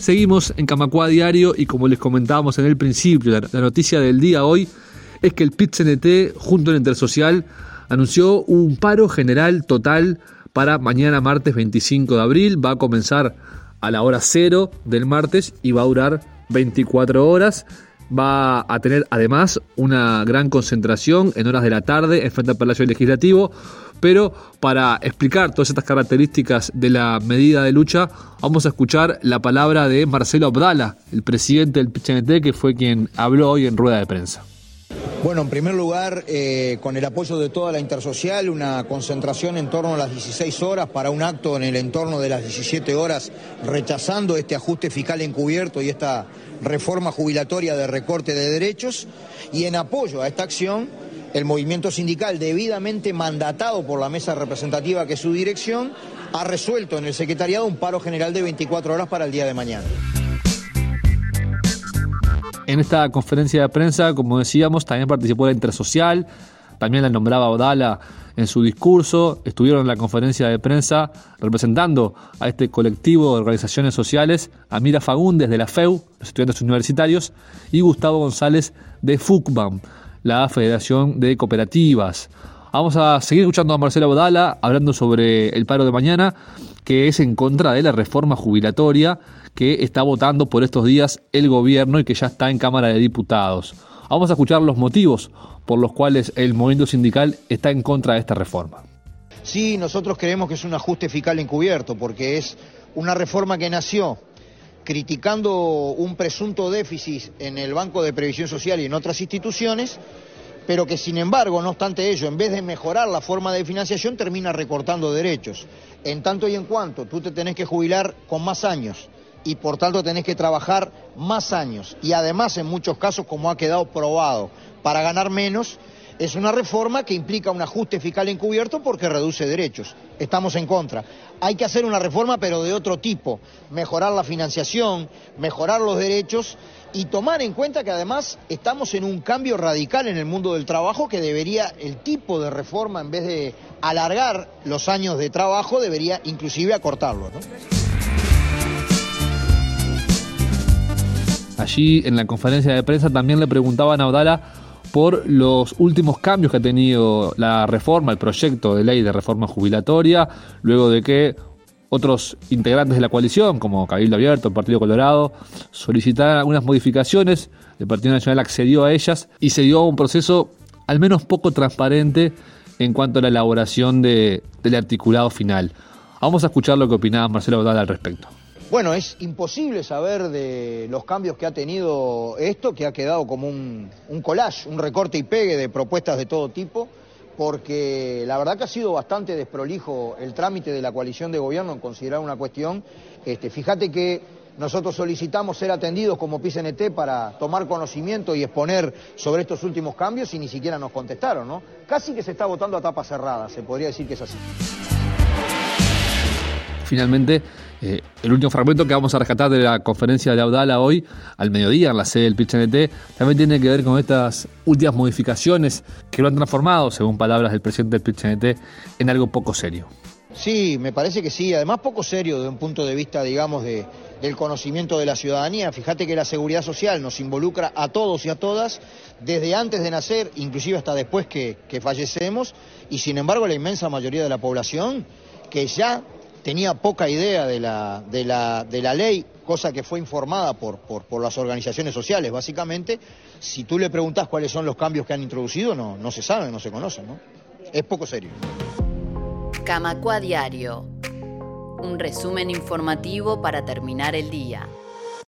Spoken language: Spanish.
Seguimos en Camacua Diario y como les comentábamos en el principio, la, noticia del día hoy es que el PIT-CNT junto al Intersocial anunció un paro general total para mañana martes 25 de abril. Va a comenzar a la hora cero del martes y va a durar 24 horas. Va a tener además una gran concentración en horas de la tarde en frente al Palacio Legislativo. Pero para explicar todas estas características de la medida de lucha, vamos a escuchar la palabra de Marcelo Abdala, el presidente del PCNT, que fue quien habló hoy en rueda de prensa. Bueno, en primer lugar, eh, con el apoyo de toda la intersocial, una concentración en torno a las 16 horas para un acto en el entorno de las 17 horas, rechazando este ajuste fiscal encubierto y esta reforma jubilatoria de recorte de derechos. Y en apoyo a esta acción, el movimiento sindical, debidamente mandatado por la mesa representativa que es su dirección, ha resuelto en el secretariado un paro general de 24 horas para el día de mañana. En esta conferencia de prensa, como decíamos, también participó la Intersocial, también la nombraba Odala en su discurso, estuvieron en la conferencia de prensa representando a este colectivo de organizaciones sociales, Amira Fagundes de la FEU, los estudiantes universitarios, y Gustavo González de FUCBAM, la Federación de Cooperativas. Vamos a seguir escuchando a Marcelo Bodala hablando sobre el paro de mañana, que es en contra de la reforma jubilatoria que está votando por estos días el gobierno y que ya está en Cámara de Diputados. Vamos a escuchar los motivos por los cuales el movimiento sindical está en contra de esta reforma. Sí, nosotros creemos que es un ajuste fiscal encubierto, porque es una reforma que nació criticando un presunto déficit en el Banco de Previsión Social y en otras instituciones, pero que sin embargo, no obstante ello, en vez de mejorar la forma de financiación, termina recortando derechos. En tanto y en cuanto tú te tenés que jubilar con más años y por tanto tenés que trabajar más años y además en muchos casos, como ha quedado probado, para ganar menos, es una reforma que implica un ajuste fiscal encubierto porque reduce derechos. Estamos en contra. Hay que hacer una reforma pero de otro tipo, mejorar la financiación, mejorar los derechos y tomar en cuenta que además estamos en un cambio radical en el mundo del trabajo que debería, el tipo de reforma en vez de alargar los años de trabajo, debería inclusive acortarlo. Allí en la conferencia de prensa también le preguntaban a Audala por los últimos cambios que ha tenido la reforma, el proyecto de ley de reforma jubilatoria, luego de que otros integrantes de la coalición, como Cabildo Abierto, el Partido Colorado, solicitaron algunas modificaciones, el Partido Nacional accedió a ellas y se dio un proceso al menos poco transparente en cuanto a la elaboración del articulado final. Vamos a escuchar lo que opinaba Marcelo Bodal al respecto. Bueno, es imposible saber de los cambios que ha tenido esto, que ha quedado como un, collage, un recorte y pegue de propuestas de todo tipo, porque la verdad que ha sido bastante desprolijo el trámite de la coalición de gobierno en considerar una cuestión. Este, fíjate que nosotros solicitamos ser atendidos como PCNT para tomar conocimiento y exponer sobre estos últimos cambios y ni siquiera nos contestaron, ¿no? Casi que se está votando a tapa cerrada, se podría decir que es así. Finalmente, eh, el último fragmento que vamos a rescatar de la conferencia de Audala hoy, al mediodía, en la sede del PIT-NT, también tiene que ver con estas últimas modificaciones que lo han transformado, según palabras del presidente del PIT-NT, en algo poco serio. Sí, me parece que sí, además poco serio desde un punto de vista, digamos, de, del conocimiento de la ciudadanía. Fíjate que la seguridad social nos involucra a todos y a todas desde antes de nacer, inclusive hasta después que, que fallecemos, y sin embargo la inmensa mayoría de la población que ya tenía poca idea de la, de la, de la ley, cosa que fue informada por, por, por, las organizaciones sociales, básicamente. Si tú le preguntas cuáles son los cambios que han introducido, no, no se sabe, no se conocen, ¿no? Es poco serio. Camacua Diario. Un resumen informativo para terminar el día.